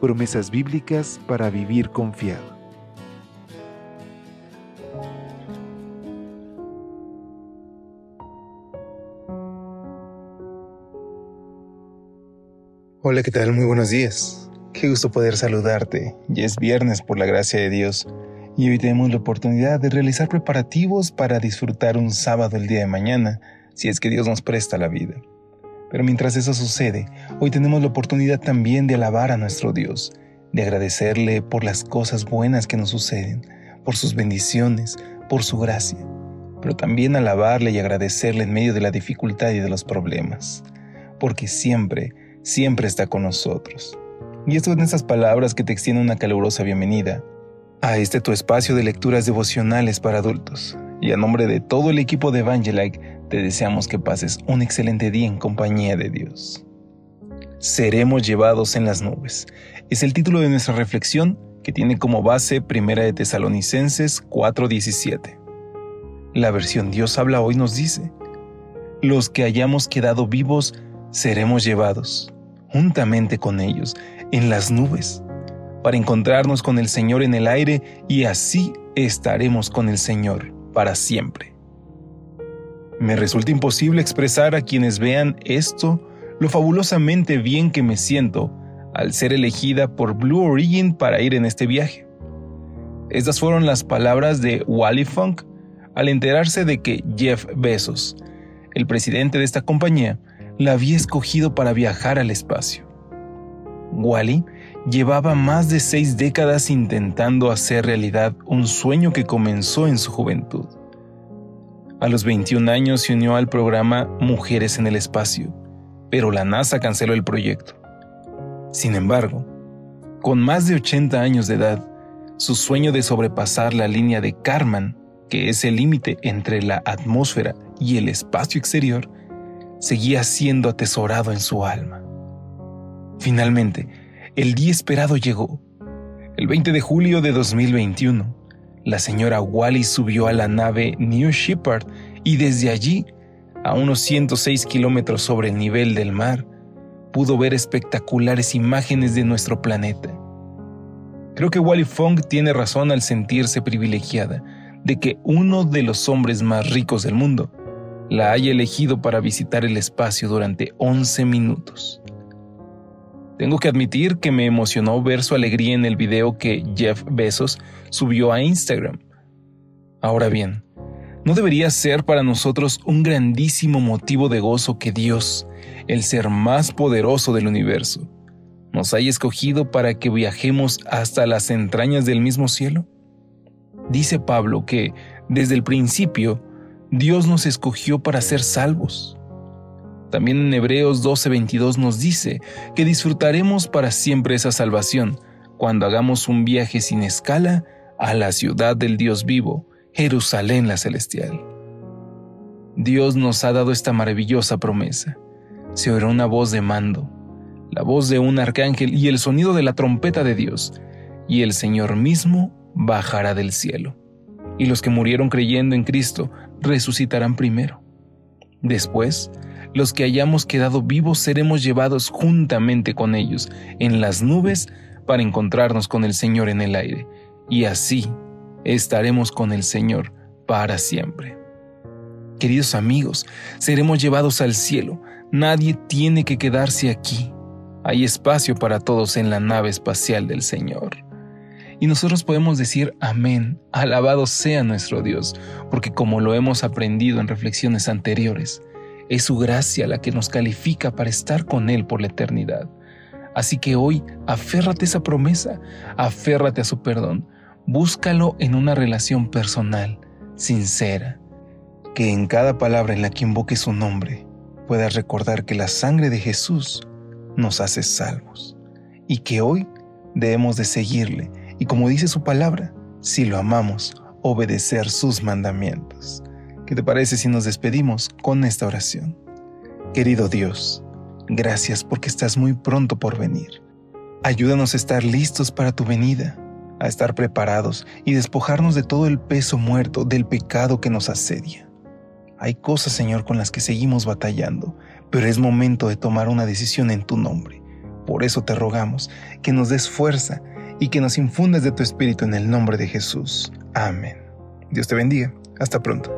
promesas bíblicas para vivir confiado. Hola, ¿qué tal? Muy buenos días. Qué gusto poder saludarte. Ya es viernes por la gracia de Dios y hoy tenemos la oportunidad de realizar preparativos para disfrutar un sábado el día de mañana, si es que Dios nos presta la vida. Pero mientras eso sucede, hoy tenemos la oportunidad también de alabar a nuestro Dios, de agradecerle por las cosas buenas que nos suceden, por sus bendiciones, por su gracia, pero también alabarle y agradecerle en medio de la dificultad y de los problemas, porque siempre, siempre está con nosotros. Y esto en estas palabras que te extienden una calurosa bienvenida a este tu espacio de lecturas devocionales para adultos. Y a nombre de todo el equipo de Evangelike, te deseamos que pases un excelente día en compañía de Dios. Seremos llevados en las nubes. Es el título de nuestra reflexión que tiene como base Primera de Tesalonicenses 4:17. La versión Dios habla hoy nos dice, los que hayamos quedado vivos seremos llevados, juntamente con ellos, en las nubes, para encontrarnos con el Señor en el aire y así estaremos con el Señor para siempre. Me resulta imposible expresar a quienes vean esto lo fabulosamente bien que me siento al ser elegida por Blue Origin para ir en este viaje. Estas fueron las palabras de Wally Funk al enterarse de que Jeff Bezos, el presidente de esta compañía, la había escogido para viajar al espacio. Wally llevaba más de seis décadas intentando hacer realidad un sueño que comenzó en su juventud. A los 21 años se unió al programa Mujeres en el Espacio, pero la NASA canceló el proyecto. Sin embargo, con más de 80 años de edad, su sueño de sobrepasar la línea de Karman, que es el límite entre la atmósfera y el espacio exterior, seguía siendo atesorado en su alma. Finalmente, el día esperado llegó. El 20 de julio de 2021, la señora Wally subió a la nave New Shepard y desde allí, a unos 106 kilómetros sobre el nivel del mar, pudo ver espectaculares imágenes de nuestro planeta. Creo que Wally Fong tiene razón al sentirse privilegiada de que uno de los hombres más ricos del mundo la haya elegido para visitar el espacio durante 11 minutos. Tengo que admitir que me emocionó ver su alegría en el video que Jeff Bezos subió a Instagram. Ahora bien, ¿no debería ser para nosotros un grandísimo motivo de gozo que Dios, el ser más poderoso del universo, nos haya escogido para que viajemos hasta las entrañas del mismo cielo? Dice Pablo que, desde el principio, Dios nos escogió para ser salvos. También en Hebreos 12:22 nos dice que disfrutaremos para siempre esa salvación cuando hagamos un viaje sin escala a la ciudad del Dios vivo, Jerusalén la celestial. Dios nos ha dado esta maravillosa promesa. Se oirá una voz de mando, la voz de un arcángel y el sonido de la trompeta de Dios, y el Señor mismo bajará del cielo. Y los que murieron creyendo en Cristo resucitarán primero. Después, los que hayamos quedado vivos seremos llevados juntamente con ellos en las nubes para encontrarnos con el Señor en el aire, y así estaremos con el Señor para siempre. Queridos amigos, seremos llevados al cielo. Nadie tiene que quedarse aquí. Hay espacio para todos en la nave espacial del Señor. Y nosotros podemos decir amén, alabado sea nuestro Dios, porque como lo hemos aprendido en reflexiones anteriores, es su gracia la que nos califica para estar con Él por la eternidad. Así que hoy aférrate a esa promesa, aférrate a su perdón, búscalo en una relación personal, sincera, que en cada palabra en la que invoque su nombre puedas recordar que la sangre de Jesús nos hace salvos y que hoy debemos de seguirle y como dice su palabra, si lo amamos, obedecer sus mandamientos. ¿Qué te parece si nos despedimos con esta oración? Querido Dios, gracias porque estás muy pronto por venir. Ayúdanos a estar listos para tu venida, a estar preparados y despojarnos de todo el peso muerto del pecado que nos asedia. Hay cosas, Señor, con las que seguimos batallando, pero es momento de tomar una decisión en tu nombre. Por eso te rogamos que nos des fuerza y que nos infundas de tu espíritu en el nombre de Jesús. Amén. Dios te bendiga. Hasta pronto.